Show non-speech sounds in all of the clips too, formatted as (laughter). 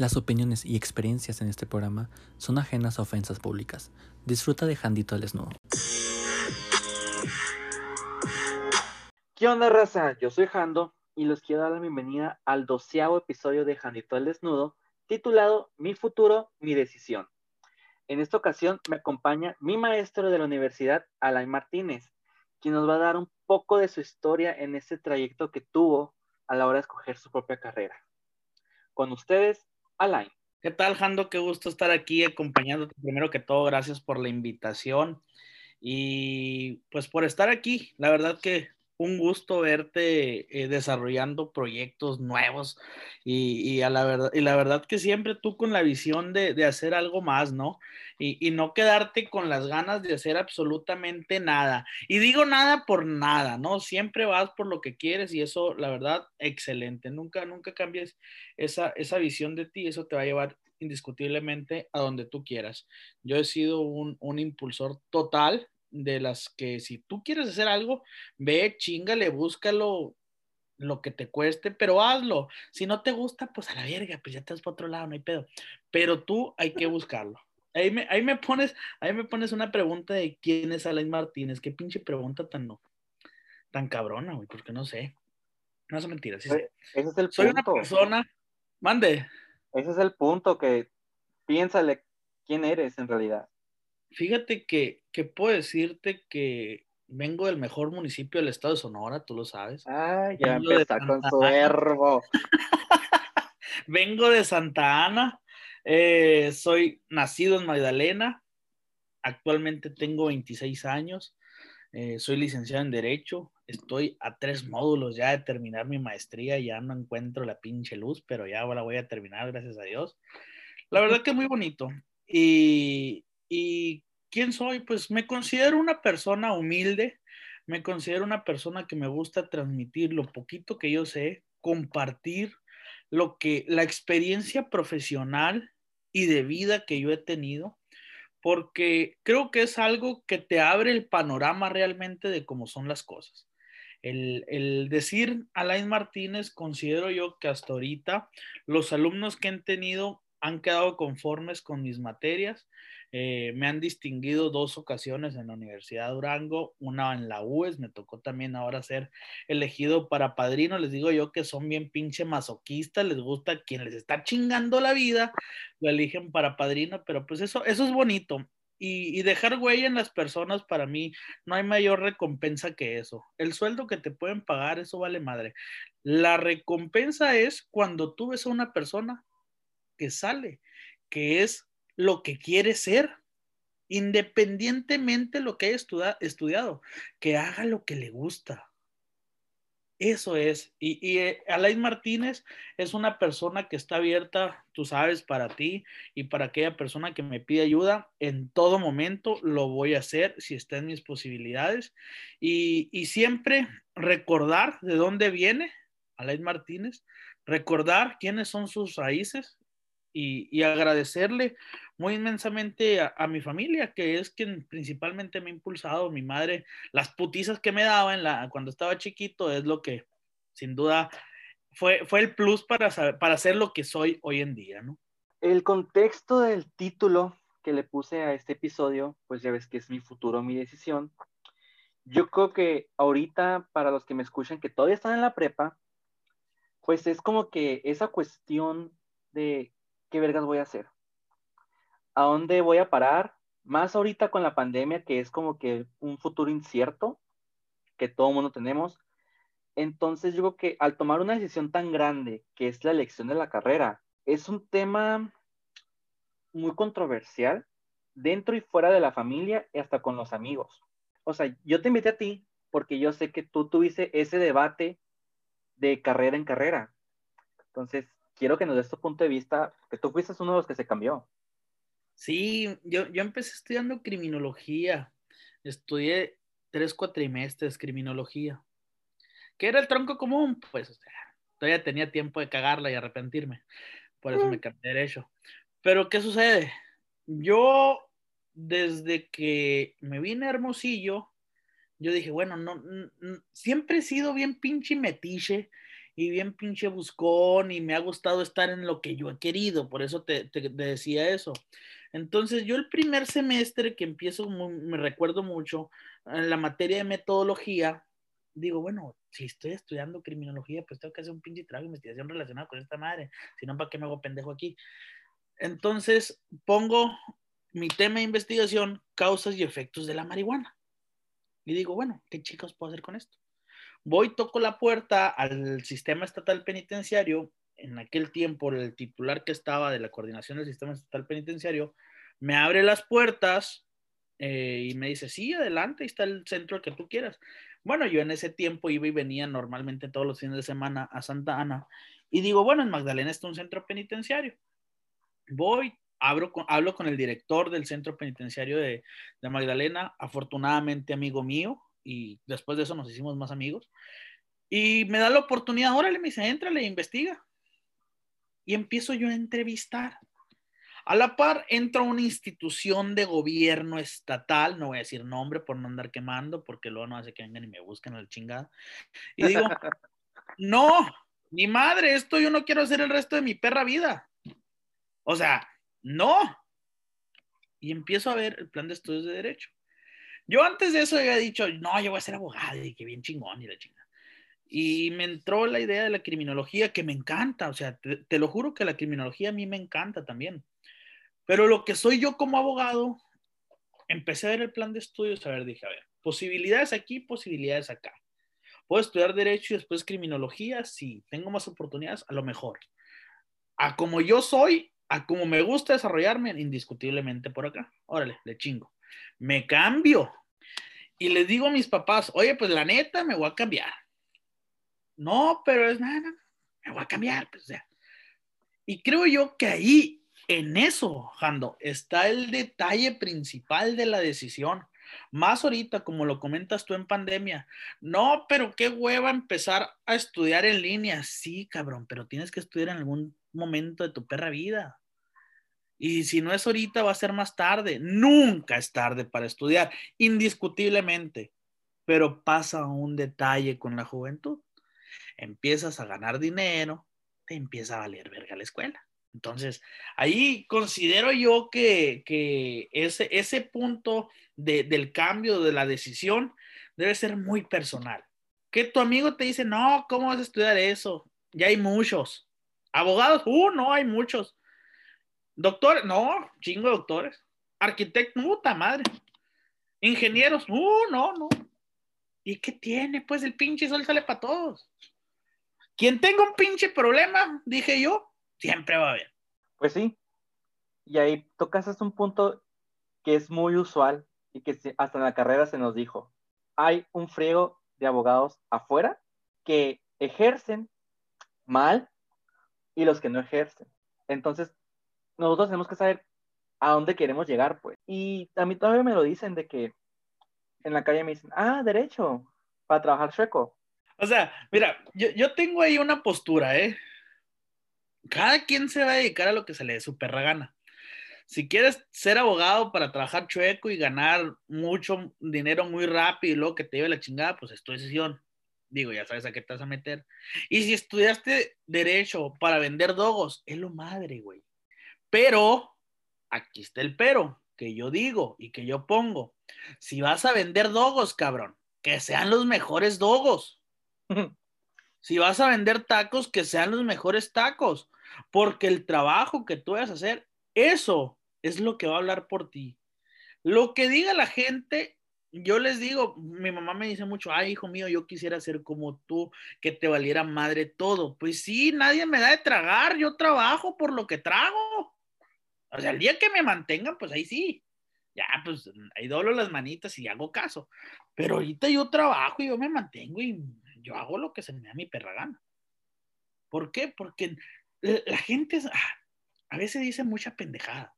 Las opiniones y experiencias en este programa son ajenas a ofensas públicas. Disfruta de Jandito al Desnudo. ¿Qué onda, raza? Yo soy Jando y les quiero dar la bienvenida al doceavo episodio de Jandito al Desnudo, titulado Mi futuro, mi decisión. En esta ocasión me acompaña mi maestro de la universidad, Alain Martínez, quien nos va a dar un poco de su historia en este trayecto que tuvo a la hora de escoger su propia carrera. Con ustedes, Alain. ¿Qué tal, Jando? Qué gusto estar aquí acompañándote. Primero que todo, gracias por la invitación y pues por estar aquí. La verdad que un gusto verte eh, desarrollando proyectos nuevos y, a la verdad, y la verdad que siempre tú con la visión de, de hacer algo más, ¿no? Y, y, no quedarte con las ganas de hacer absolutamente nada. Y digo nada por nada, ¿no? Siempre vas por lo que quieres y eso, la verdad, excelente. Nunca, nunca cambies esa, esa visión de ti, eso te va a llevar indiscutiblemente a donde tú quieras. Yo he sido un, un impulsor total de las que si tú quieres hacer algo, ve, chingale, búscalo lo que te cueste, pero hazlo. Si no te gusta, pues a la verga, pues ya te vas para otro lado, no hay pedo. Pero tú hay que buscarlo. Ahí me, ahí me pones, ahí me pones una pregunta de quién es Alain Martínez. Qué pinche pregunta tan no, tan cabrona, güey, porque no sé. No es mentira, sí, sí. Ese es el Soy punto. una persona, mande. Ese es el punto que piénsale quién eres en realidad. Fíjate que, que puedo decirte que vengo del mejor municipio del estado de Sonora, tú lo sabes. Ah, ya Vengo de empezó con su verbo. (laughs) Vengo de Santa Ana, eh, soy nacido en Magdalena, actualmente tengo 26 años, eh, soy licenciado en Derecho, estoy a tres módulos ya de terminar mi maestría, ya no encuentro la pinche luz, pero ya la voy a terminar, gracias a Dios. La verdad que muy bonito. Y, y ¿quién soy? Pues me considero una persona humilde, me considero una persona que me gusta transmitir lo poquito que yo sé, compartir lo que la experiencia profesional y de vida que yo he tenido, porque creo que es algo que te abre el panorama realmente de cómo son las cosas. El, decir Alain Martínez, considero yo que hasta ahorita los alumnos que han tenido han quedado conformes con mis materias. Eh, me han distinguido dos ocasiones en la Universidad de Durango, una en la UES, me tocó también ahora ser elegido para padrino. Les digo yo que son bien pinche masoquistas, les gusta quien les está chingando la vida, lo eligen para padrino, pero pues eso, eso es bonito. Y, y, dejar huella en las personas, para mí, no hay mayor recompensa que eso. El sueldo que te pueden pagar, eso vale madre. La recompensa es cuando tú ves a una persona que sale, que es lo que quiere ser, independientemente de lo que haya estudia, estudiado, que haga lo que le gusta. Eso es. Y, y eh, Alain Martínez es una persona que está abierta, tú sabes, para ti y para aquella persona que me pide ayuda. En todo momento lo voy a hacer si está en mis posibilidades. Y, y siempre recordar de dónde viene Alain Martínez, recordar quiénes son sus raíces, y, y, agradecerle muy inmensamente a, a, mi familia, que es quien principalmente me ha impulsado, mi madre, las putizas que me daba en la, cuando estaba chiquito es lo que sin duda fue, fue el plus para, saber, para ser lo que soy hoy en día, ¿no? El contexto del título que le puse a este episodio, pues ya ves que es mi futuro, mi decisión. Yo creo que ahorita, para los que me escuchan, que todavía están en la prepa, pues es como que esa cuestión de ¿qué vergas voy a hacer? ¿A dónde voy a parar? Más ahorita con la pandemia, que es como que un futuro incierto, que todo mundo tenemos. Entonces yo creo que al tomar una decisión tan grande, que es la elección de la carrera, es un tema muy controversial dentro y fuera de la familia y hasta con los amigos. O sea, yo te invité a ti porque yo sé que tú tuviste ese debate de carrera en carrera. Entonces, quiero que nos des tu punto de vista, que tú fuiste uno de los que se cambió. Sí, yo, yo empecé estudiando criminología, estudié tres cuatrimestres criminología. ¿Qué era el tronco común? Pues o sea, todavía tenía tiempo de cagarla y arrepentirme, por eso me cambié de derecho. Pero ¿qué sucede? Yo, desde que me vine a Hermosillo, yo dije, bueno, no, no siempre he sido bien pinche metiche y bien pinche buscón y me ha gustado estar en lo que yo he querido, por eso te, decía eso. Entonces yo el primer semestre que empiezo, me recuerdo mucho, en la materia de metodología, digo, bueno, si estoy estudiando criminología, pues tengo que hacer un pinche trabajo de investigación relacionado con esta madre, si no, ¿para qué me hago pendejo aquí? Entonces pongo mi tema de investigación, causas y efectos de la marihuana. Y digo, bueno, ¿qué chicos puedo hacer con esto? Voy, toco la puerta al sistema estatal penitenciario. En aquel tiempo, el titular que estaba de la coordinación del sistema estatal penitenciario me abre las puertas eh, y me dice, sí, adelante, ahí está el centro que tú quieras. Bueno, yo en ese tiempo iba y venía normalmente todos los fines de semana a Santa Ana y digo, bueno, en Magdalena está un centro penitenciario. Voy, abro hablo con el director del centro penitenciario de, de Magdalena, afortunadamente amigo mío, y después de eso nos hicimos más amigos. Y me da la oportunidad, órale, me dice, entrale, investiga. Y empiezo yo a entrevistar. A la par entra una institución de gobierno estatal, no voy a decir nombre por no andar quemando, porque luego no hace que vengan y me busquen al chingada. Y digo, (laughs) no, ni madre, esto yo no quiero hacer el resto de mi perra vida. O sea, no. Y empiezo a ver el plan de estudios de derecho. Yo antes de eso había dicho, no, yo voy a ser abogado y que bien chingón y la chingada. Y me entró la idea de la criminología que me encanta, o sea, te, lo juro que la criminología a mí me encanta también. Pero lo que soy yo como abogado, empecé a ver el plan de estudios, a ver, dije, a ver, posibilidades aquí, posibilidades acá. Puedo estudiar derecho y después criminología, sí, tengo más oportunidades, a lo mejor. A como yo soy, a como me gusta desarrollarme, indiscutiblemente por acá. Órale, le chingo. Me cambio. Y les digo a mis papás, oye, pues la neta, me voy a cambiar. No, pero es nada, me voy a cambiar, pues, o. Y creo yo que ahí en eso, Jando, está el detalle principal de la decisión. Más ahorita, como lo comentas tú en pandemia. No, pero qué hueva empezar a estudiar en línea. Sí, cabrón, pero tienes que estudiar en algún momento de tu perra vida. Y si no es ahorita, va a ser más tarde. Nunca es tarde para estudiar, indiscutiblemente. Pero pasa un detalle con la juventud. Empiezas a ganar dinero, te empieza a valer verga la escuela. Entonces, ahí considero yo que, ese, ese punto del cambio de la decisión debe ser muy personal. Que tu amigo te dice, no, ¿cómo vas a estudiar eso? Ya hay muchos. Abogados, uh, no, hay muchos. Doctores, no, chingo de doctores. Arquitectos, puta madre. Ingenieros, uh, no, no. ¿Y qué tiene? Pues el pinche sol sale para todos. Quien tenga un pinche problema, dije yo, siempre va a haber. Pues sí. Y ahí tocas un punto que es muy usual y que hasta en la carrera se nos dijo. Hay un friego de abogados afuera que ejercen mal y los que no ejercen. Entonces, nosotros tenemos que saber a dónde queremos llegar, pues. Y a mí todavía me lo dicen de que en la calle me dicen, ah, derecho, para trabajar chueco. O sea, mira, yo, yo tengo ahí una postura, ¿eh? cada quien se va a dedicar a lo que se le dé su perra gana. Si quieres ser abogado para trabajar chueco y ganar mucho dinero muy rápido y luego que te lleve la chingada, pues es tu decisión. Digo, ya sabes a qué te vas a meter. Y si estudiaste derecho para vender dogos, es lo madre, güey. Pero, aquí está el pero, que yo digo y que yo pongo. Si vas a vender dogos, cabrón, que sean los mejores dogos. (laughs) Si vas a vender tacos, que sean los mejores tacos, porque el trabajo que tú vas a hacer, eso es lo que va a hablar por ti. Lo que diga la gente, yo les digo, mi mamá me dice mucho, ay, hijo mío, yo quisiera ser como tú, que te valiera madre todo. Pues sí, nadie me da de tragar, yo trabajo por lo que trago. O sea, el día que me mantengan, pues ahí sí. Ya, pues ahí doblo las manitas y hago caso. Pero ahorita yo trabajo y yo me mantengo y yo hago lo que se me da mi perra gana. ¿Por qué? Porque la gente ah, a veces dice mucha pendejada.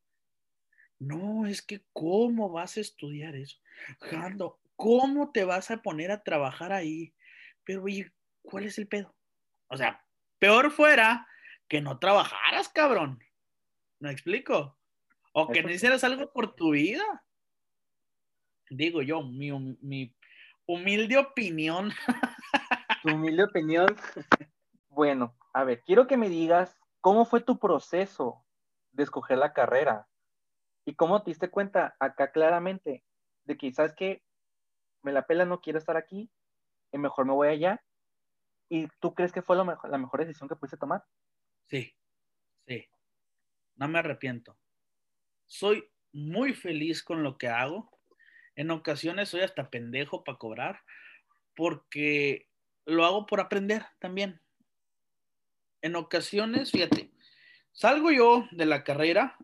No, es que ¿cómo vas a estudiar eso? Jando, ¿cómo te vas a poner a trabajar ahí? Pero, oye, ¿cuál es el pedo? O sea, peor fuera que no trabajaras, cabrón. ¿Me explico? O que no hicieras algo por tu vida. Digo yo, mi, mi humilde opinión. (laughs) Tu humilde opinión. Bueno, a ver, quiero que me digas cómo fue tu proceso de escoger la carrera y cómo te diste cuenta acá claramente de que, ¿sabes que Me la pela, no quiero estar aquí, y mejor me voy allá. ¿Y tú crees que fue lo mejor, la mejor decisión que pudiste tomar? Sí, sí. No me arrepiento. Soy muy feliz con lo que hago. En ocasiones soy hasta pendejo para cobrar porque lo hago por aprender también. En ocasiones, fíjate, salgo yo de la carrera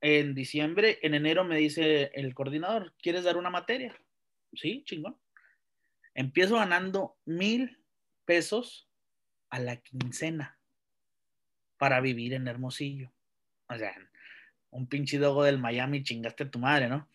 en diciembre, en enero me dice el coordinador, ¿quieres dar una materia? Sí, chingón. Empiezo ganando mil pesos a la quincena para vivir en Hermosillo. O sea, un pinche dogo del Miami, chingaste a tu madre, ¿no?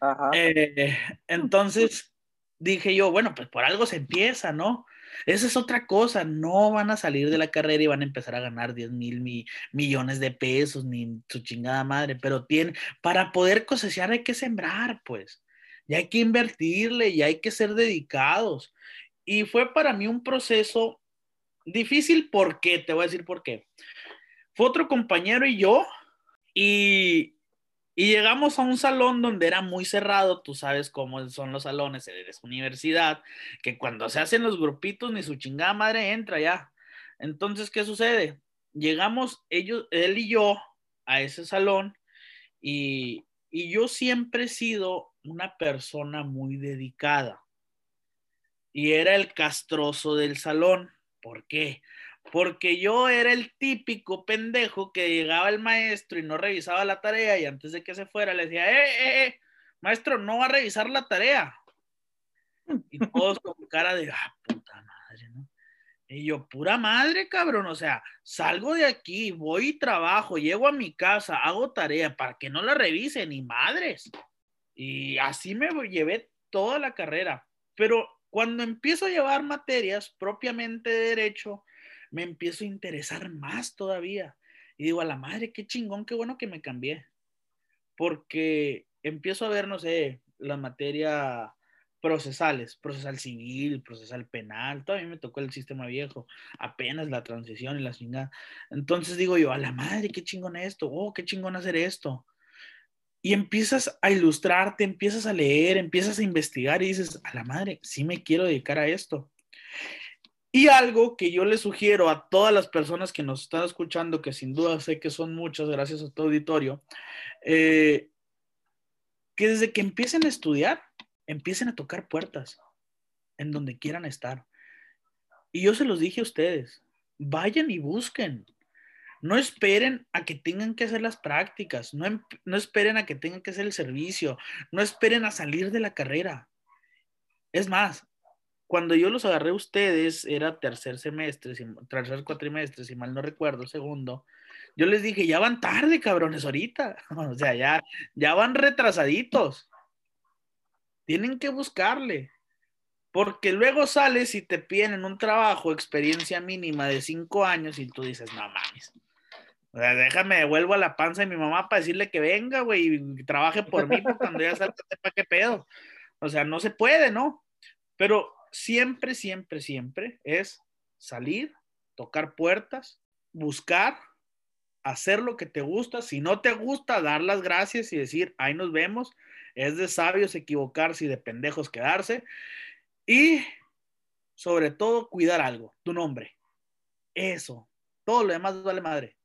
Ajá. Eh, entonces dije yo, bueno, pues por algo se empieza, ¿no? Esa es otra cosa, no van a salir de la carrera y van a empezar a ganar 10 mil millones de pesos, ni su chingada madre, pero tiene, para poder cosechar hay que sembrar, pues, y hay que invertirle y hay que ser dedicados. Y fue para mí un proceso difícil, ¿por qué? Te voy a decir por qué. Fue otro compañero y yo, y llegamos a un salón donde era muy cerrado, tú sabes cómo son los salones de universidad, que cuando se hacen los grupitos ni su chingada madre entra ya. Entonces, ¿qué sucede? Llegamos él y yo a ese salón y, y yo siempre he sido una persona muy dedicada. Y era el castroso del salón. ¿Por qué? Porque yo era el típico pendejo que llegaba el maestro y no revisaba la tarea y antes de que se fuera le decía, eh, eh, eh, maestro, no va a revisar la tarea. Y todos con cara de, ah, puta madre, ¿no? Y yo, pura madre, cabrón, o sea, salgo de aquí, voy y trabajo, llego a mi casa, hago tarea para que no la revise ni madres. Y así me llevé toda la carrera. Pero cuando empiezo a llevar materias propiamente de derecho, me empiezo a interesar más todavía. Y digo, a la madre, qué chingón, qué bueno que me cambié. Porque empiezo a ver, no sé, la materia procesales, procesal civil, procesal penal, todavía me tocó el sistema viejo, apenas la transición y la chingada. Entonces digo yo, a la madre, qué chingón esto, oh, qué chingón hacer esto. Y empiezas a ilustrarte, empiezas a leer, empiezas a investigar y dices, a la madre, sí me quiero dedicar a esto. Y algo que yo le sugiero a todas las personas que nos están escuchando, que sin duda sé que son muchas, gracias a tu auditorio, eh, que desde que empiecen a estudiar, empiecen a tocar puertas en donde quieran estar. Y yo se los dije a ustedes, vayan y busquen. No esperen a que tengan que hacer las prácticas, no, em, no esperen a que tengan que hacer el servicio, no esperen a salir de la carrera. Es más, cuando yo los agarré a ustedes, era tercer semestre, tercer cuatrimestre, si mal no recuerdo, segundo, yo les dije, ya van tarde, cabrones, ahorita. (laughs) O sea, ya, ya van retrasaditos. Tienen que buscarle. Porque luego sales y te piden un trabajo, experiencia mínima de cinco años, y tú dices, no mames. O sea, déjame, devuelvo a la panza de mi mamá para decirle que venga, güey, y trabaje por mí, cuando ya salga, sepa qué pedo. O sea, no se puede, ¿no? Pero siempre, siempre, siempre es salir, tocar puertas, buscar, hacer lo que te gusta. Si no te gusta, dar las gracias y decir, ahí nos vemos. Es de sabios equivocarse y de pendejos quedarse. Y sobre todo, cuidar algo, tu nombre. Eso. Todo lo demás vale madre.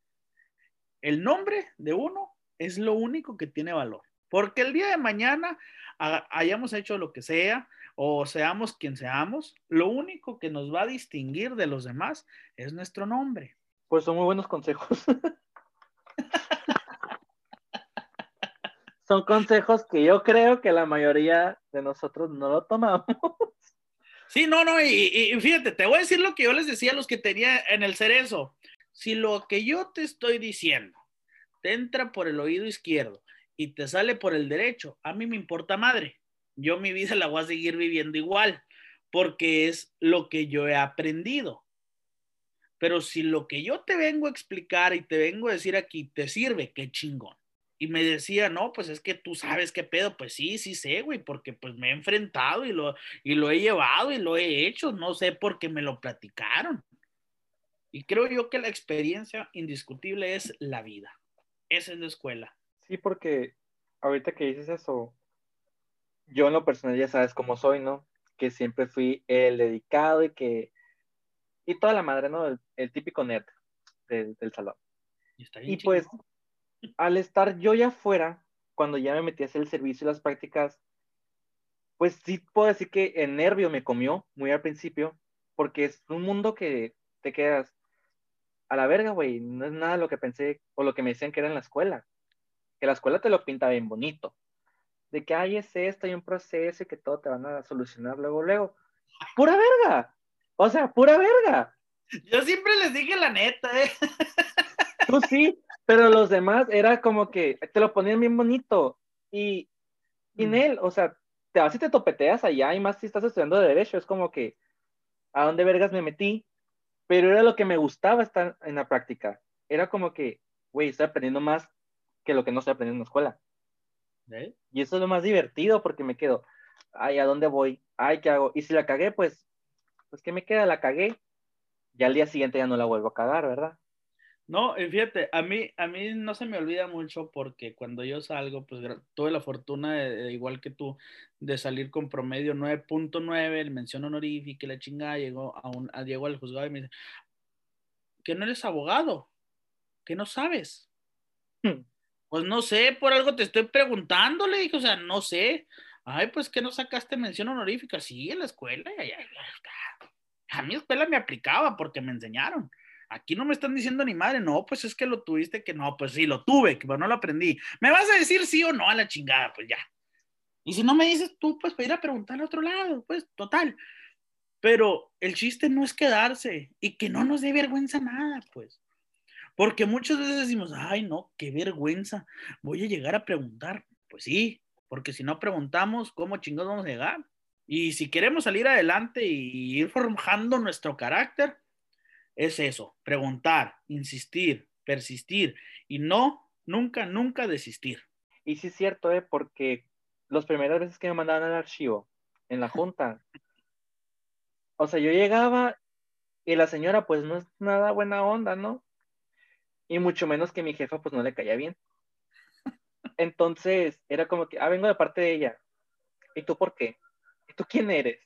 El nombre de uno es lo único que tiene valor. Porque el día de mañana hayamos hecho lo que sea, o seamos quien seamos, lo único que nos va a distinguir de los demás es nuestro nombre. Pues son muy buenos consejos. (laughs) son consejos que yo creo que la mayoría de nosotros no lo tomamos. Sí, no, no, y, fíjate, te voy a decir lo que yo les decía a los que tenía en el cerezo. Si lo que yo te estoy diciendo te entra por el oído izquierdo y te sale por el derecho, a mí me importa madre yo mi vida (laughs) la voy a seguir viviendo igual, porque es lo que yo he aprendido. Pero si lo que yo te vengo a explicar y te vengo a decir aquí te sirve, qué chingón. Y me decía, no, pues es que tú sabes qué pedo. Pues sí, sí sé, güey, porque pues me he enfrentado y lo, y lo he llevado y lo he hecho. No sé por qué me lo platicaron. Y creo yo que la experiencia indiscutible es la vida. Esa es la escuela. Sí, porque ahorita que dices eso, yo en lo personal ya sabes cómo soy, ¿no? Que siempre fui el dedicado y que... Y toda la madre, ¿no? El, típico nerd del, salón. Y, pues, al estar yo ya afuera, cuando ya me metí a hacer el servicio y las prácticas, pues sí puedo decir que el nervio me comió muy al principio, porque es un mundo que te quedas a la verga, güey, no es nada lo que pensé o lo que me decían que era en la escuela. Que la escuela te lo pinta bien bonito. De que hay es esto, hay un proceso y que todo te van a solucionar luego, luego. ¡Pura verga! O sea, pura verga. Yo siempre les dije la neta, ¿eh? (laughs) Tú sí, pero los demás era como que te lo ponían bien bonito. Y, y en mm. él, o sea, te vas y te topeteas allá, y más si estás estudiando de Derecho, es como que, ¿a dónde vergas me metí? Pero era lo que me gustaba estar en la práctica. Era como que, güey, estoy aprendiendo más que lo que no estoy aprendiendo en la escuela. ¿Eh? Y eso es lo más divertido porque me quedo, ay, ¿a dónde voy? Ay, ¿qué hago? Y si la cagué, pues, pues, ¿qué me queda? La cagué. Ya al día siguiente ya no la vuelvo a cagar, ¿verdad? No, fíjate, a mí, a mí no se me olvida mucho porque cuando yo salgo, pues tuve la fortuna, de, igual que tú, de salir con promedio 9.9, el mención honorífica la chingada, llegó, a un, a, llegó al juzgado y me dice, que no eres abogado, que no sabes. Hmm. Pues no sé, por algo te estoy preguntando, le dije, o sea, no sé. Ay, pues que no sacaste mención honorífica, sí, en la escuela. A mi escuela me aplicaba porque me enseñaron. Aquí no me están diciendo ni madre, no, pues es que lo tuviste que no, pues sí, lo tuve, pero no lo aprendí. ¿Me vas a decir sí o no a la chingada? Pues ya. Y si no me dices tú, pues para ir a preguntar a otro lado, pues total. Pero el chiste no es quedarse y que no nos dé vergüenza nada, pues. Porque muchas veces decimos, ay, no, qué vergüenza, voy a llegar a preguntar. Pues sí, porque si no preguntamos, ¿cómo chingados vamos a llegar? Y si queremos salir adelante y ir forjando nuestro carácter, es eso, preguntar, insistir, persistir y no, nunca, nunca desistir. Y sí es cierto, ¿eh? porque las primeras veces que me mandaban al archivo en la junta, o sea, yo llegaba y la señora pues no es nada buena onda, ¿no? Y mucho menos que mi jefa pues no le caía bien. (laughs) Entonces era como que, ah, vengo de parte de ella. ¿Y tú por qué? ¿Y tú quién eres?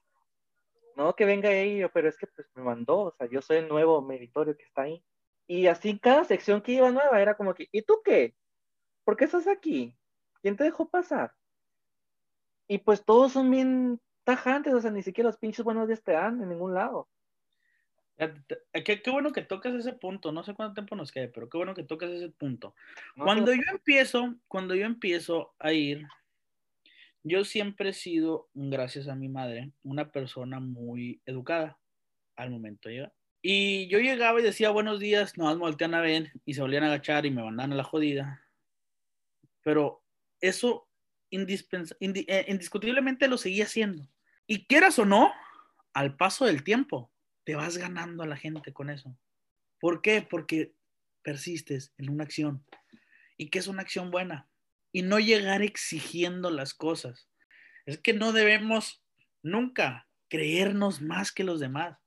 no, que venga ella, pero es que pues me mandó, o sea, yo soy el nuevo meritorio que está ahí. Y así cada sección que iba nueva era como que, ¿y tú qué? ¿Por qué estás aquí? ¿Quién te dejó pasar? Y pues todos son bien tajantes, o sea, ni siquiera los pinches buenos días te dan en ningún lado. Qué, qué, bueno que tocas ese punto, no sé cuánto tiempo nos quede, pero qué bueno que tocas ese punto. cuando yo empiezo, cuando yo empiezo a ir yo siempre he sido, gracias a mi madre, una persona muy educada al momento de llegar. Y yo llegaba y decía buenos días, no me voltean a ver y se volvían a agachar y me mandaban a la jodida. Pero eso eh, indiscutiblemente lo seguía haciendo. Y quieras o no, al paso del tiempo, te vas ganando a la gente con eso. ¿Por qué? Porque persistes en una acción. ¿Y qué es una acción buena? y no llegar exigiendo las cosas. Es que no debemos nunca creernos más que los demás.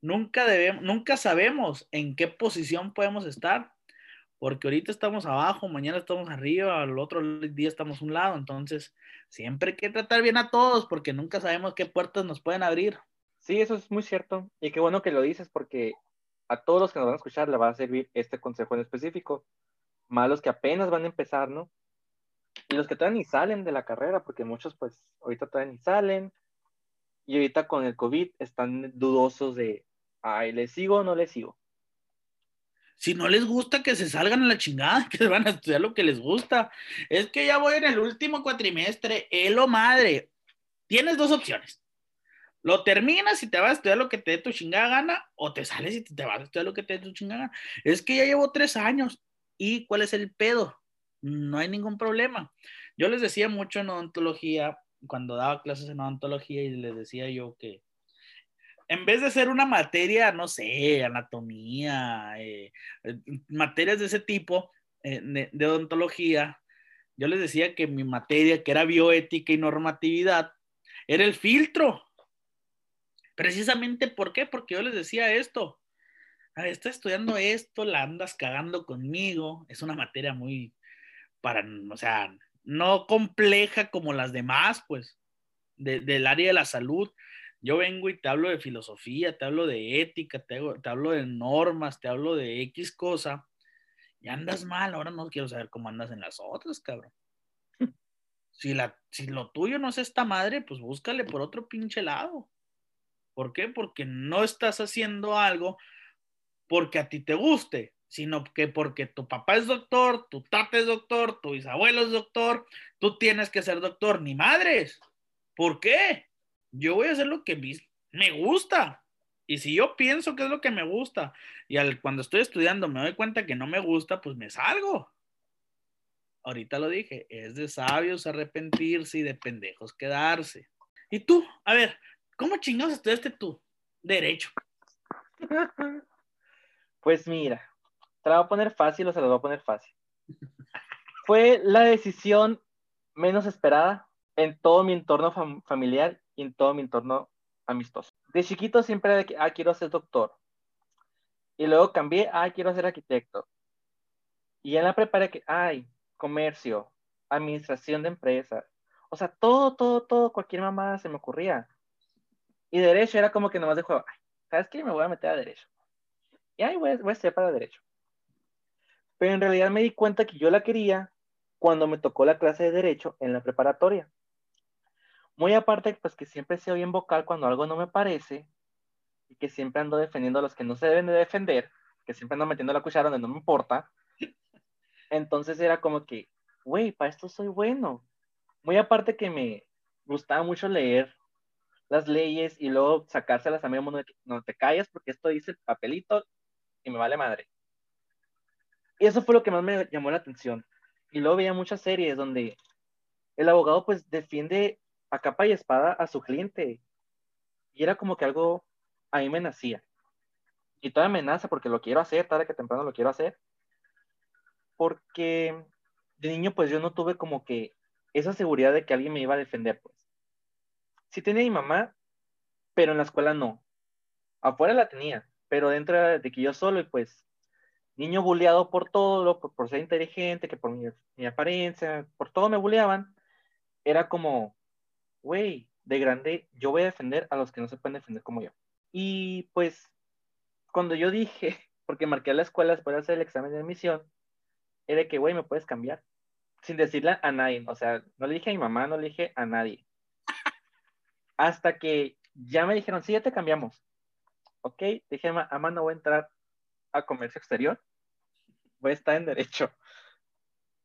Nunca debemos, nunca sabemos en qué posición podemos estar, porque ahorita estamos abajo, mañana estamos arriba, al otro día estamos a un lado, entonces siempre hay que tratar bien a todos porque nunca sabemos qué puertas nos pueden abrir. Sí, eso es muy cierto y qué bueno que lo dices porque a todos los que nos van a escuchar le va a servir este consejo en específico. Malos que apenas van a empezar, ¿no? Y los que todavía ni salen de la carrera, porque muchos pues ahorita todavía ni salen. Y ahorita con el COVID están dudosos de, ay, ¿les sigo o no les sigo? Si no les gusta que se salgan a la chingada, (laughs) que van a estudiar lo que les gusta. Es que ya voy en el último cuatrimestre, elo madre. Tienes dos opciones. Lo terminas y te vas a estudiar lo que te dé tu chingada gana, o te sales y te vas a estudiar lo que te dé tu chingada gana. Es que ya llevo tres años. ¿Y cuál es el pedo? no hay ningún problema. Yo les decía mucho en odontología, cuando daba clases en odontología, y les decía yo que en vez de ser una materia, no sé, anatomía, eh, eh, materias de ese tipo eh, de, de odontología, yo les decía que mi materia, que era bioética y normatividad, era el filtro. Precisamente, ¿por qué? Porque yo les decía esto. a ver, estoy estudiando esto, la andas cagando conmigo, es una materia muy, para, o sea, no compleja como las demás, pues, del área de la salud. Yo vengo y te hablo de filosofía, te hablo de ética, te, te hablo de normas, te hablo de X cosa, y andas mal, ahora no quiero saber cómo andas en las otras, cabrón. (laughs) Si, la, si lo tuyo no es esta madre, pues búscale por otro pinche lado. ¿Por qué? Porque no estás haciendo algo porque a ti te guste, sino que porque tu papá es doctor, tu tata es doctor, tu bisabuelo es doctor, tú tienes que ser doctor, ni madres. ¿Por qué? Yo voy a hacer lo que me gusta. Y si yo pienso que es lo que me gusta y al, cuando estoy estudiando me doy cuenta que no me gusta, pues me salgo. Ahorita lo dije, es de sabios arrepentirse y de pendejos quedarse. Y tú, a ver, ¿cómo chingados estudiaste tú? Derecho. (laughs) Pues mira, te la voy a poner fácil o se la voy a poner fácil. Fue la decisión menos esperada en todo mi entorno familiar y en todo mi entorno amistoso. De chiquito siempre era de que, ah, quiero ser doctor. Y luego cambié, ah, quiero ser arquitecto. Y en la preparé que, ay, comercio, administración de empresas. O sea, todo, todo, todo, cualquier mamá se me ocurría. Y derecho era como que nomás de juego, ¿sabes qué? Me voy a meter a derecho. Y ahí voy, voy a ser para derecho. Pero en realidad me di cuenta que yo la quería cuando me tocó la clase de derecho en la preparatoria. Muy aparte, pues que siempre sido bien vocal cuando algo no me parece y que siempre ando defendiendo a los que no se deben de defender, que siempre ando metiendo la cuchara donde no me importa. Entonces era como que, güey, para esto soy bueno. Muy aparte que me gustaba mucho leer las leyes y luego sacárselas a mí, no te calles porque esto dice el papelito y me vale madre. Y eso fue lo que más me llamó la atención. Y luego veía muchas series donde el abogado pues defiende a capa y espada a su cliente. Y era como que algo a mí me nacía. Y toda amenaza porque lo quiero hacer, tarde que temprano lo quiero hacer. Porque de niño pues yo no tuve como que esa seguridad de que alguien me iba a defender pues. Sí tenía mi mamá, pero en la escuela no. Afuera la tenía, pero dentro de que yo solo y pues niño bulleado por todo, por, ser inteligente, que por mi, apariencia, por todo me bulleaban, era como, güey, de grande, yo voy a defender a los que no se pueden defender como yo. Y pues, cuando yo dije, (laughs) porque marqué a la escuela después de hacer el examen de admisión, era que, güey, me puedes cambiar. Sin decirle a nadie, o sea, no le dije a mi mamá, no le dije a nadie. Hasta que ya me dijeron, sí, ya te cambiamos. Ok, dije, mamá, no voy a entrar a comercio exterior, voy a estar en derecho.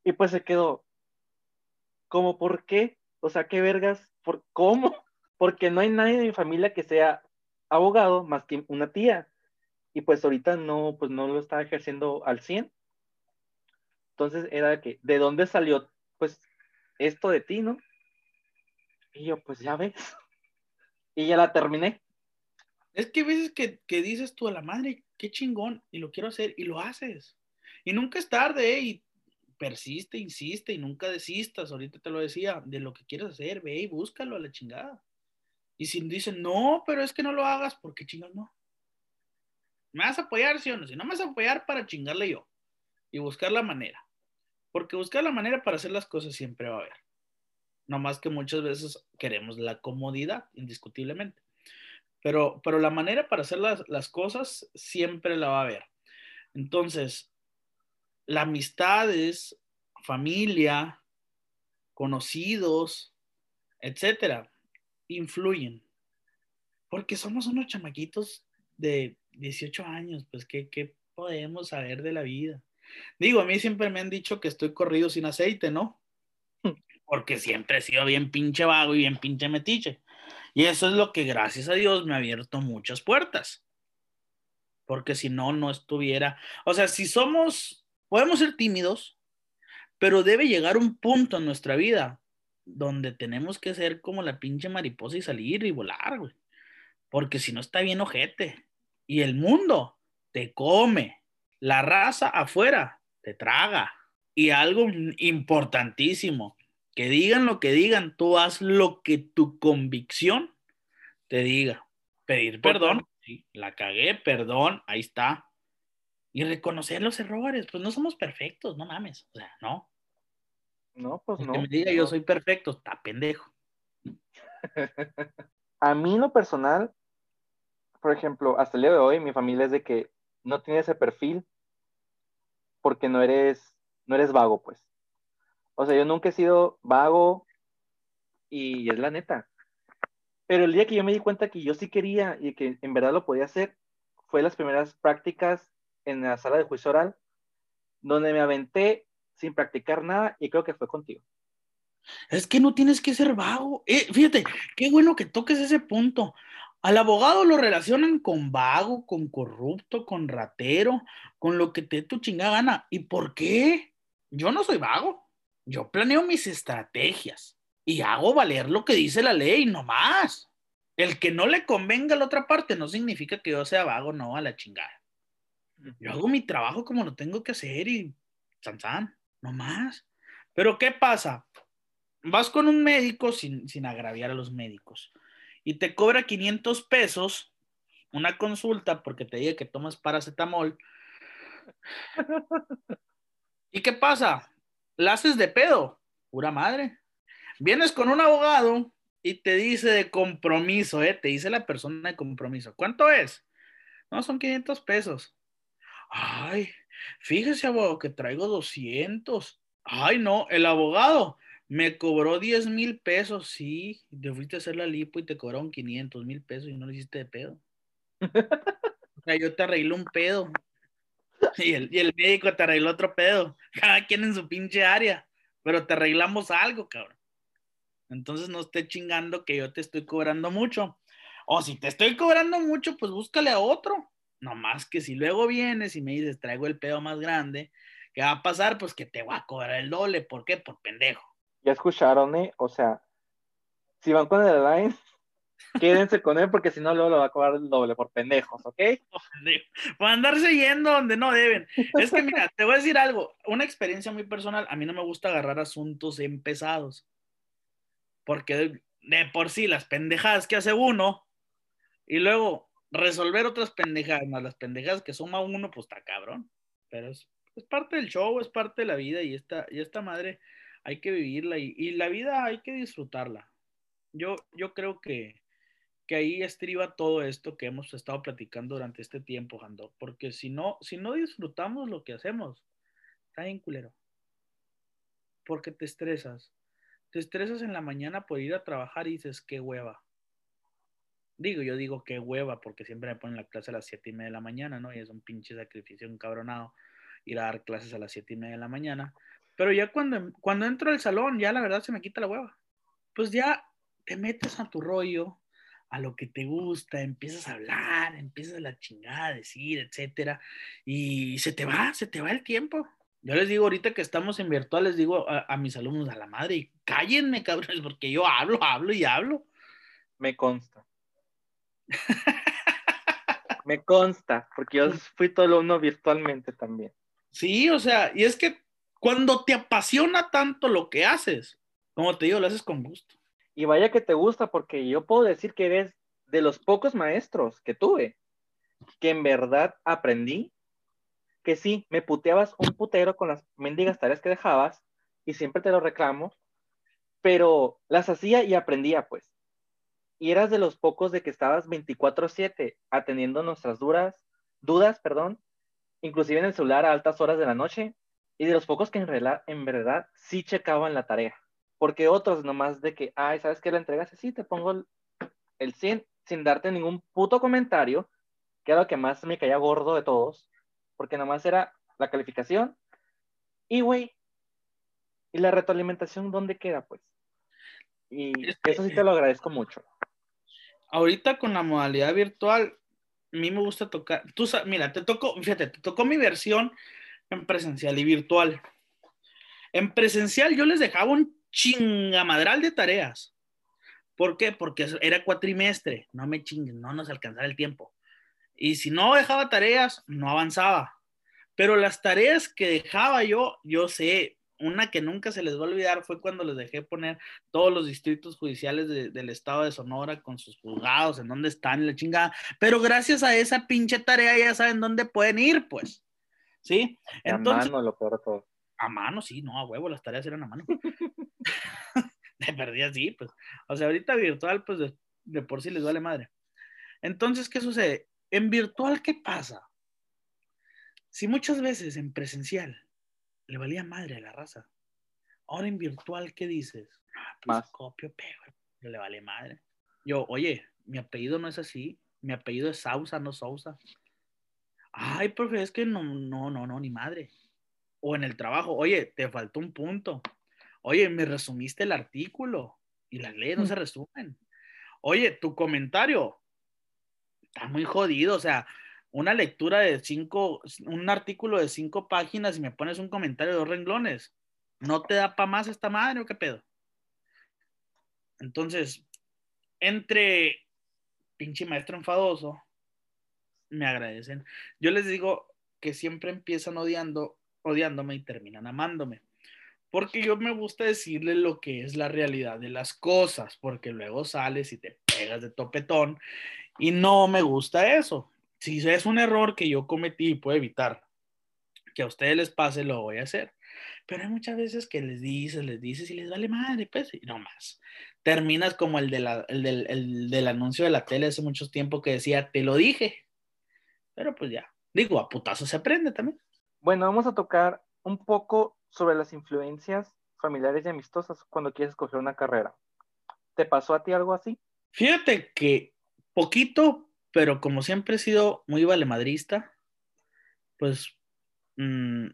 Y pues se quedó, ¿cómo por qué? O sea, ¿qué vergas? ¿Por cómo? (laughs) Porque no hay nadie de mi familia que sea abogado más que una tía. Y pues ahorita no, pues no lo está ejerciendo al 100. Entonces era que, ¿de dónde salió pues esto de ti, no? Y yo, pues ya ves. Y ya la terminé. Es que a veces que, que dices tú a la madre, qué chingón, y lo quiero hacer, y lo haces. Y nunca es tarde, ¿eh? y persiste, insiste, y nunca desistas, ahorita te lo decía, de lo que quieres hacer, ve y búscalo a la chingada. Y si dicen, no, pero es que no lo hagas, ¿por qué chingas no? ¿Me vas a apoyar, sí o no? Si no me vas a apoyar, para chingarle yo. Y buscar la manera. Porque buscar la manera para hacer las cosas siempre va a haber. No más que muchas veces queremos la comodidad, indiscutiblemente. Pero, pero la manera para hacer las, las cosas siempre la va a haber. Entonces, la amistad es familia, conocidos, etcétera, influyen. Porque somos unos chamaquitos de 18 años, pues, ¿qué, ¿qué, podemos saber de la vida? Digo, a mí siempre me han dicho que estoy corrido sin aceite, ¿no? Porque siempre he sido bien pinche vago y bien pinche metiche. Y eso es lo que gracias a Dios me ha abierto muchas puertas. Porque si no, no estuviera. O sea, si somos, podemos ser tímidos, pero debe llegar un punto en nuestra vida donde tenemos que ser como la pinche mariposa y salir y volar, güey. Porque si no está bien ojete. Y el mundo te come. La raza afuera te traga. Y algo importantísimo, que digan lo que digan, tú haz lo que tu convicción te diga. Pedir perdón, sí, la cagué, perdón, ahí está. y reconocer los errores. Pues no somos perfectos, no mames. O sea, no. No, pues El no. que me diga no. yo soy perfecto, está pendejo. (laughs) A mí lo personal, por ejemplo, hasta el día de hoy, mi familia es de que no tiene ese perfil porque no eres, no eres vago, pues. O sea, yo nunca he sido vago y es la neta. Pero el día que yo me di cuenta que yo sí quería y que en verdad lo podía hacer, fue las primeras prácticas en la sala de juicio oral, donde me aventé sin practicar nada y creo que fue contigo. Es que no tienes que ser vago. Eh, fíjate, qué bueno que toques ese punto. Al abogado lo relacionan con vago, con corrupto, con ratero, con lo que te dé tu chingada gana. ¿Y por qué? Yo no soy vago. Yo planeo mis estrategias y hago valer lo que dice la ley, no más. El que no le convenga a la otra parte no significa que yo sea vago, no, a la chingada. Yo hago mi trabajo como lo tengo que hacer y san, san, no más. Pero ¿qué pasa? Vas con un médico sin, sin agraviar a los médicos y te cobra 500 pesos una consulta porque te diga que tomas paracetamol. (laughs) ¿Y qué pasa? La haces de pedo, pura madre. Vienes con un abogado y te dice de compromiso, ¿eh? te dice la persona de compromiso. ¿Cuánto es? No, son 500 pesos. Ay, fíjese, abogado, que traigo 200. Ay, no, el abogado me cobró 10 mil pesos. Sí, te fuiste a hacer la lipo y te cobraron 500 mil pesos y no lo hiciste de pedo. (laughs) O sea, yo te arreglé un pedo. (laughs) Y el, y el médico te arregló otro pedo. (laughs) Cada quien en su pinche área. Pero te arreglamos algo, cabrón. Entonces no esté chingando que yo te estoy cobrando mucho. O si te estoy cobrando mucho, pues búscale a otro. No más que si luego vienes y me dices, traigo el pedo más grande, ¿qué va a pasar? Pues que te voy a cobrar el doble. ¿Por qué? Por pendejo. Ya escucharon, ¿eh? O sea, si van con el line, quédense con él porque si no, luego lo va a cobrar el doble por pendejos, ¿ok? (laughs) Por andarse yendo donde no deben. Es que mira, te voy a decir algo, una experiencia muy personal, a mí no me gusta agarrar asuntos empezados. Porque de, por sí las pendejadas que hace uno y luego resolver otras pendejadas las pendejadas que suma uno, pues está cabrón. Pero es, es parte del show, es parte de la vida y esta, y esta madre hay que vivirla y, y la vida hay que disfrutarla. Yo, yo creo que, que ahí estriba todo esto que hemos estado platicando durante este tiempo, Jando, porque si no, si no disfrutamos lo que hacemos, está bien culero. Porque te estresas. Te estresas en la mañana por ir a trabajar y dices, qué hueva. Digo, yo digo qué hueva, porque siempre me ponen la clase a las siete y media de la mañana, ¿no? Y es un pinche sacrificio encabronado ir a dar clases a las siete y media de la mañana. Pero ya cuando, cuando entro al salón, ya la verdad se me quita la hueva. Pues ya te metes a tu rollo, a lo que te gusta, empiezas a hablar, empiezas a la chingada a decir, etcétera, y se te va, se te va el tiempo. Yo les digo ahorita que estamos en virtual, les digo a, a mis alumnos, a la madre, cállenme, cabrones, porque yo hablo, hablo y hablo. Me consta. Me consta, porque yo fui todo alumno virtualmente también. Sí, o sea, y es que cuando te apasiona tanto lo que haces, como te digo, lo haces con gusto. Y vaya que te gusta, porque yo puedo decir que eres de los pocos maestros que tuve, que en verdad aprendí, que sí, me puteabas un putero con las mendigas tareas que dejabas, y siempre te lo reclamo, pero las hacía y aprendía, pues. Y eras de los pocos de que estabas 24/7 atendiendo nuestras duras, dudas, perdón, inclusive en el celular a altas horas de la noche, y de los pocos que en, en verdad sí checaban la tarea. Porque otros nomás de que, ay, ¿sabes qué? La entregas así, te pongo el, el 100 sin darte ningún puto comentario, que era lo que más me caía gordo de todos, porque nomás era la calificación, y güey, ¿y la retroalimentación dónde queda, pues? Y eso sí te lo agradezco mucho. Ahorita con la modalidad virtual, a mí me gusta tocar, tú mira, te tocó, fíjate, te tocó mi versión en presencial y virtual. En presencial yo les dejaba un chingamadral de tareas. ¿Por qué? Porque era cuatrimestre, no me chinguen, no nos alcanzaba el tiempo. Y si no dejaba tareas, no avanzaba. Pero las tareas que dejaba yo, yo sé, una que nunca se les va a olvidar fue cuando les dejé poner todos los distritos judiciales de- del estado de Sonora con sus juzgados, en dónde están, la chingada. Pero gracias a esa pinche tarea ya saben dónde pueden ir, pues. ¿Sí? Entonces, a mano, lo peor todo. A mano, sí, no, a huevo, las tareas eran a mano. (laughs) de perdida, sí, pues. O sea, ahorita virtual, pues de, de por sí les vale madre. Entonces, ¿qué sucede? En virtual, ¿qué pasa? Si muchas veces en presencial le valía madre a la raza, ahora en virtual, ¿qué dices? Ah, pues Más. copio, pego, le vale madre. Yo, oye, mi apellido no es así, mi apellido es Sausa, no Sousa. Ay, profe, es que no, no, no, no, ni madre. O en el trabajo, oye, te faltó un punto. Oye, me resumiste el artículo y las leyes no se resumen. Oye, tu comentario está muy jodido, o sea, una lectura de cinco, un artículo de cinco páginas y me pones un comentario de dos renglones. ¿No te da para más esta madre o qué pedo? Entonces, entre pinche maestro enfadoso, me agradecen. Yo les digo que siempre empiezan odiando, odiándome y terminan amándome. Porque yo me gusta decirle lo que es la realidad de las cosas, porque luego sales y te pegas de topetón y no me gusta eso. Si es un error que yo cometí y puedo evitar que a ustedes les pase, lo voy a hacer. Pero hay muchas veces que les dices, les dices y les vale madre, pues, y no más. Terminas como el, del, del anuncio de la tele hace mucho tiempo que decía, te lo dije. Pero pues ya, digo, a putazo se aprende también. Bueno, vamos a tocar un poco sobre las influencias familiares y amistosas cuando quieres escoger una carrera. ¿Te pasó a ti algo así? Fíjate que poquito, pero como siempre he sido muy valemadrista, pues mm,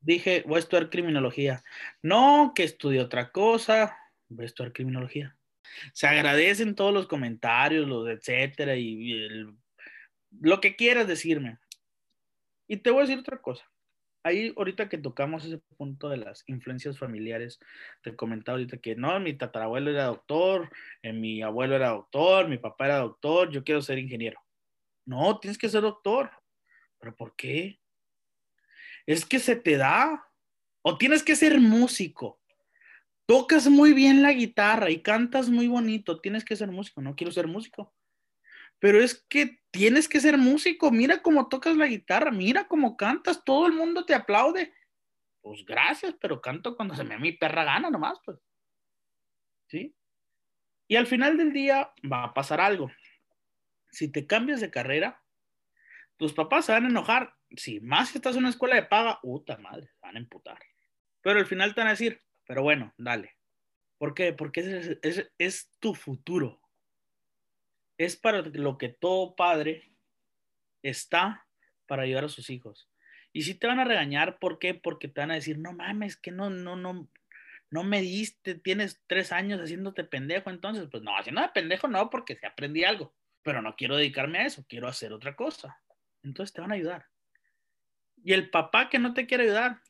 dije, voy a estudiar criminología. No, que estudie otra cosa, voy a estudiar criminología. Se agradecen todos los comentarios, los etcétera, y, lo que quieras decirme. Y te voy a decir otra cosa. Ahí, ahorita que tocamos ese punto de las influencias familiares, te comentaba ahorita que no, mi tatarabuelo era doctor, eh, mi abuelo era doctor, mi papá era doctor, yo quiero ser ingeniero. No, tienes que ser doctor. ¿Pero por qué? es que se te da. O tienes que ser músico. Tocas muy bien la guitarra y cantas muy bonito. Tienes que ser músico. No quiero ser músico. Pero es que tienes que ser músico. Mira cómo tocas la guitarra. Mira cómo cantas. Todo el mundo te aplaude. Pues gracias, pero canto cuando se me mi perra gana nomás, pues. ¿Sí? Y al final del día va a pasar algo. Si te cambias de carrera, tus papás se van a enojar si más si estás en una escuela de paga, puta madre, van a emputar. Pero al final te van a decir, pero bueno, dale. ¿Por qué? Porque es, es, tu futuro. Es para lo que todo padre está para ayudar a sus hijos. Y si te van a regañar, ¿por qué? Porque te van a decir, no mames, que no, no, no, no me diste, tienes tres años haciéndote pendejo, entonces, pues no, haciendo de pendejo no, porque se aprendí algo, pero no quiero dedicarme a eso, quiero hacer otra cosa. Entonces te van a ayudar. Y el papá que no te quiere ayudar,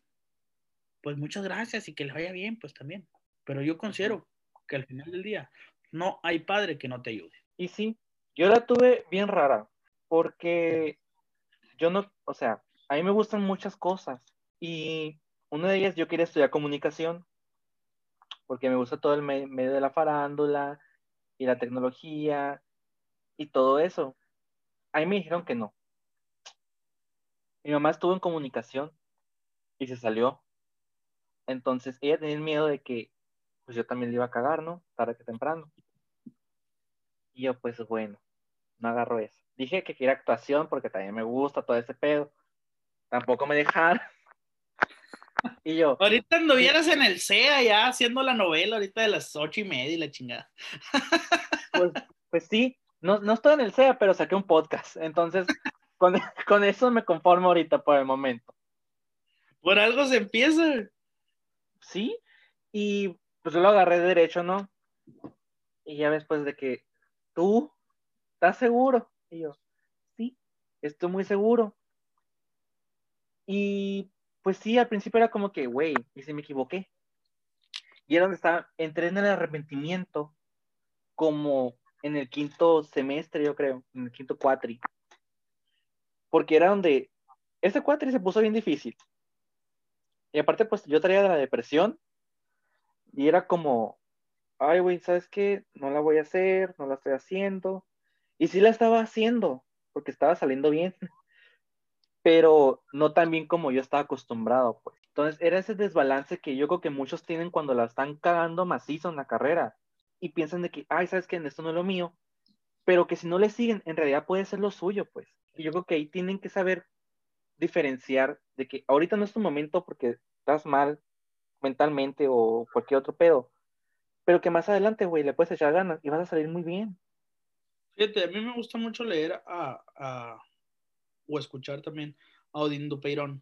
pues muchas gracias y que le vaya bien, pues también. Pero yo considero que al final del día no hay padre que no te ayude. Y sí, yo la tuve bien rara, porque yo no, o sea, a mí me gustan muchas cosas y una de ellas yo quería estudiar comunicación, porque me gusta todo el medio de la farándula y la tecnología y todo eso. A mí me dijeron que no, mi mamá estuvo en comunicación y se salió. Entonces ella tenía miedo de que pues yo también le iba a cagar, ¿no? Tarde que temprano. Y yo, pues bueno, no agarro eso. Dije que quería actuación porque también me gusta todo ese pedo. Tampoco me dejaron. (laughs) Y yo. Ahorita anduvieras en el CEA ya haciendo la novela ahorita de las ocho y media y la chingada. (laughs) Pues, pues sí, no, no estoy en el CEA, pero saqué un podcast. Entonces, (laughs) con, eso me conformo ahorita por el momento. Por algo se empieza. Sí, y pues yo lo agarré de derecho, ¿no? Y ya después de que tú estás seguro. Y yo, sí, estoy muy seguro. Y pues sí, al principio era como que, güey, y si me equivoqué. Y era donde estaba, entré en el arrepentimiento como en el quinto semestre, yo creo, en el quinto cuatri porque era donde ese cuatri se puso bien difícil. Y aparte, pues yo traía de la depresión y era como, ay, güey, ¿sabes qué? No la voy a hacer, no la estoy haciendo. Y sí la estaba haciendo, porque estaba saliendo bien. (laughs) pero no tan bien como yo estaba acostumbrado, pues. Entonces era ese desbalance que yo creo que muchos tienen cuando la están cagando macizo en la carrera y piensan de que, ay, sabes que esto no es lo mío, pero que si no le siguen, en realidad puede ser lo suyo, pues. Y yo creo que ahí tienen que saber diferenciar de que ahorita no es tu momento porque estás mal mentalmente o cualquier otro pedo, pero que más adelante, güey, le puedes echar ganas y vas a salir muy bien. Fíjate, a mí me gusta mucho leer a, o escuchar también a Odindo Peirón,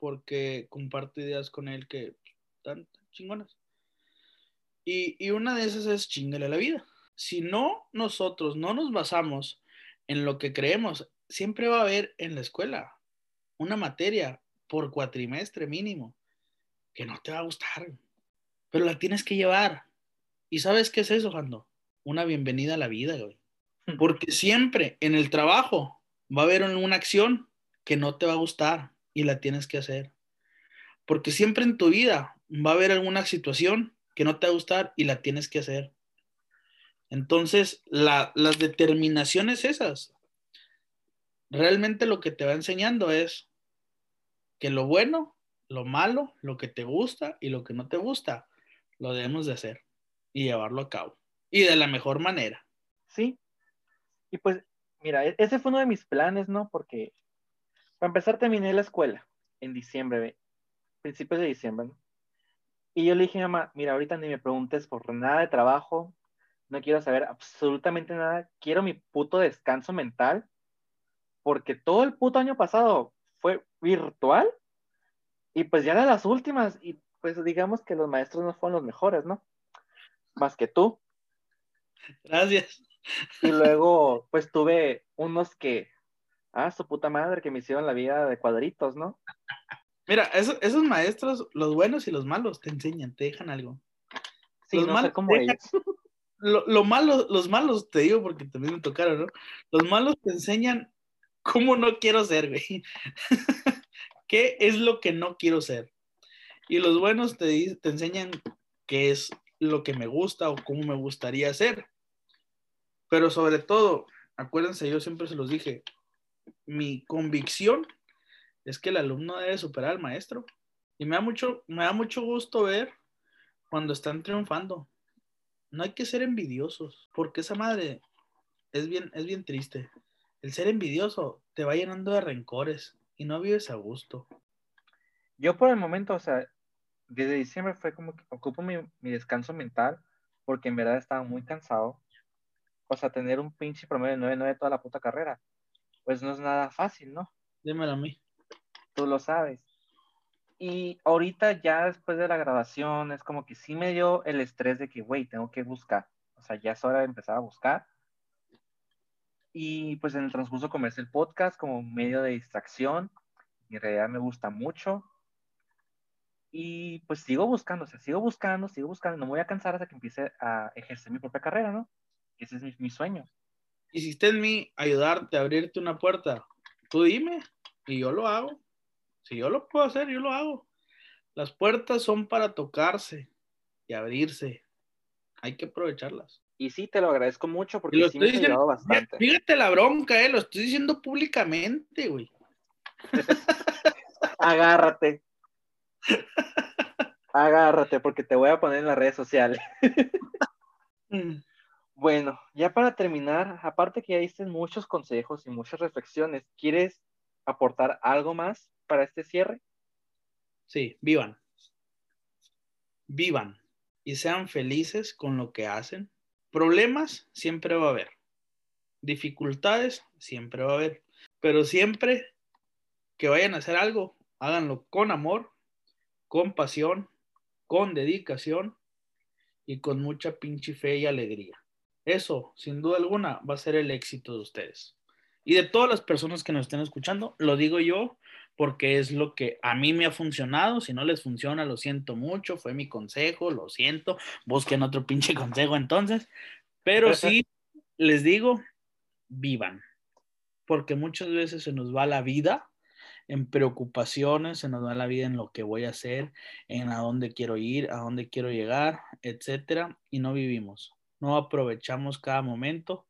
porque comparto ideas con él que están chingonas. Y, y una de esas es chingale la vida. Si no, nosotros no nos basamos en lo que creemos, siempre va a haber en la escuela una materia por cuatrimestre mínimo que no te va a gustar, pero la tienes que llevar. ¿Y sabes qué es eso, Jando? Una bienvenida a la vida, güey. Porque siempre en el trabajo va a haber una acción que no te va a gustar y la tienes que hacer. Porque siempre en tu vida va a haber alguna situación que no te va a gustar y la tienes que hacer. Entonces, las determinaciones esas, realmente lo que te va enseñando es que lo bueno, lo malo, lo que te gusta y lo que no te gusta, lo debemos de hacer y llevarlo a cabo. Y de la mejor manera. Sí. Y pues, mira, e-, ese fue uno de mis planes, ¿no? Porque, para empezar, terminé la escuela en diciembre, principios de diciembre, ¿no? Y yo le dije a mamá, mira, ahorita ni me preguntes por nada de trabajo, no quiero saber absolutamente nada, quiero mi puto descanso mental, porque todo el puto año pasado fue virtual y pues ya eran las últimas y pues digamos que los maestros no fueron los mejores, ¿no? Más que tú. Gracias. Y luego pues tuve unos que, ah, su puta madre, que me hicieron la vida de cuadritos, ¿no? Mira, esos maestros, los buenos y los malos, te enseñan, te dejan algo. Sí, los no malos sé cómo ellos. (laughs) Lo, malo, los malos, te digo porque también me tocaron, ¿no? Los malos te enseñan cómo no quiero ser, güey. (laughs) ¿Qué es lo que no quiero ser? Y los buenos te, te enseñan qué es lo que me gusta o cómo me gustaría ser. Pero sobre todo, acuérdense, yo siempre se los dije, mi convicción es que el alumno debe superar al maestro. Y me da mucho, me da mucho gusto ver cuando están triunfando. No hay que ser envidiosos, porque esa madre es bien, es bien triste. El ser envidioso te va llenando de rencores y no vives a gusto. Yo por el momento, o sea, desde diciembre fue como que ocupo mi, mi descanso mental, porque en verdad estaba muy cansado. O sea, tener un pinche promedio de 9-9 toda la puta carrera, pues no es nada fácil, ¿no? Dímelo a mí tú lo sabes. Y ahorita ya después de la grabación es como que sí me dio el estrés de que, güey, tengo que buscar. O sea, ya es hora de empezar a buscar. Y pues en el transcurso comencé el podcast como medio de distracción. Y en realidad me gusta mucho. Y pues sigo buscando, o sea, sigo buscando, sigo buscando. No me voy a cansar hasta que empiece a ejercer mi propia carrera, ¿no? Ese es mi, mi sueño. Y si está en mí ayudarte a abrirte una puerta, tú dime y yo lo hago. Si yo lo puedo hacer, yo lo hago. Las puertas son para tocarse y abrirse. Hay que aprovecharlas. Y sí, te lo agradezco mucho porque sí me ha ayudado bastante. Fíjate la bronca, eh, lo estoy diciendo públicamente, güey. (laughs) Agárrate. Agárrate porque te voy a poner en las redes sociales. Mm. bueno, ya para terminar, aparte que ya diste muchos consejos y muchas reflexiones, ¿quieres aportar algo más para este cierre? Sí, vivan. Vivan y sean felices con lo que hacen. Problemas siempre va a haber. Dificultades siempre va a haber. Pero siempre que vayan a hacer algo, háganlo con amor, con pasión, con dedicación y con mucha pinche fe y alegría. Eso, sin duda alguna, va a ser el éxito de ustedes. Y de todas las personas que nos estén escuchando, lo digo yo porque es lo que a mí me ha funcionado. Si no les funciona, lo siento mucho, fue mi consejo, lo siento. Busquen otro pinche (laughs) consejo entonces. Pero sí, (laughs) les digo, vivan. Porque muchas veces se nos va la vida en preocupaciones, se nos va la vida en lo que voy a hacer, en a dónde quiero ir, a dónde quiero llegar, etcétera, y no vivimos. No aprovechamos cada momento.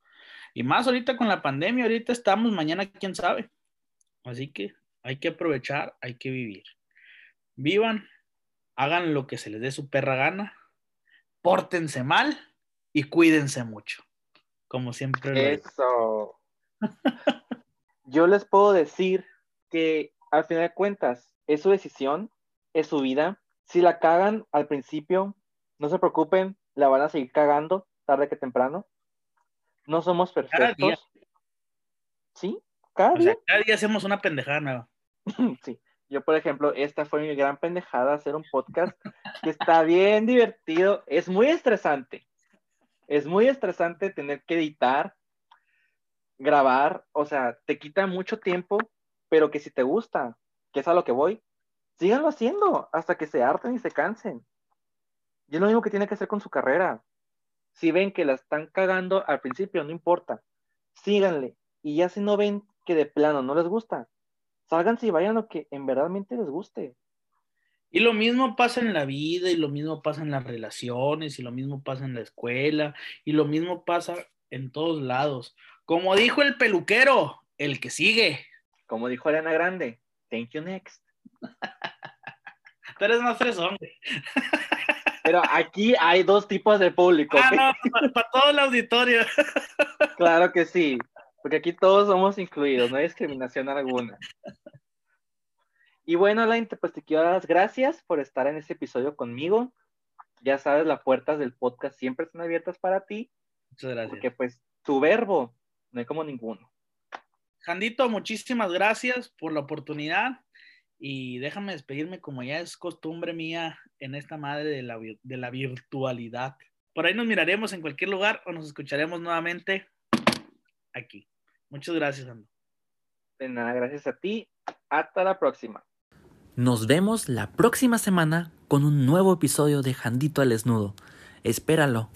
Y más ahorita con la pandemia, ahorita estamos, mañana quién sabe. Así que Hay que aprovechar, hay que vivir. Vivan, hagan lo que se les dé su perra gana, pórtense mal y cuídense mucho. Como siempre. Lo Eso. Yo les puedo decir que al final de cuentas es su decisión, es su vida. Si la cagan al principio, no se preocupen, la van a seguir cagando tarde que temprano. No somos perfectos. Sí, cada día. cada día hacemos una pendejada nueva. (laughs) sí. Yo, por ejemplo, esta fue mi gran pendejada, hacer un podcast que está bien divertido. Es muy estresante. Es muy estresante tener que editar, grabar, o sea, te quita mucho tiempo, pero que si te gusta, que es a lo que voy, síganlo haciendo hasta que se harten y se cansen. Y es lo mismo que tiene que hacer con su carrera. Si ven que la están cagando al principio, no importa, síganle. Y ya si no ven que de plano no les gusta, sálganse y vayan lo que en verdadmente les guste. Y lo mismo pasa en la vida, y lo mismo pasa en las relaciones, y lo mismo pasa en la escuela, y lo mismo pasa en todos lados. Como dijo el peluquero, el que sigue. Como dijo Elena Grande, thank you next. (laughs) Tú eres más fresón. Pero aquí hay dos tipos de público. Ah, no, para todo el auditorio. (laughs) Claro que sí, porque aquí todos somos incluidos, no hay discriminación alguna. Y bueno, Alain, pues te quiero dar las gracias por estar en este episodio conmigo. Ya sabes, las puertas del podcast siempre están abiertas para ti. Muchas gracias. Porque pues tu verbo no hay como ninguno. Jandito, muchísimas gracias por la oportunidad y déjame despedirme como ya es costumbre mía en esta madre de la, de la virtualidad. Por ahí nos miraremos en cualquier lugar o nos escucharemos nuevamente aquí. Muchas gracias, Ando. De nada, gracias a ti. Hasta la próxima. Nos vemos la próxima semana con un nuevo episodio de Jandito al Desnudo. Espéralo.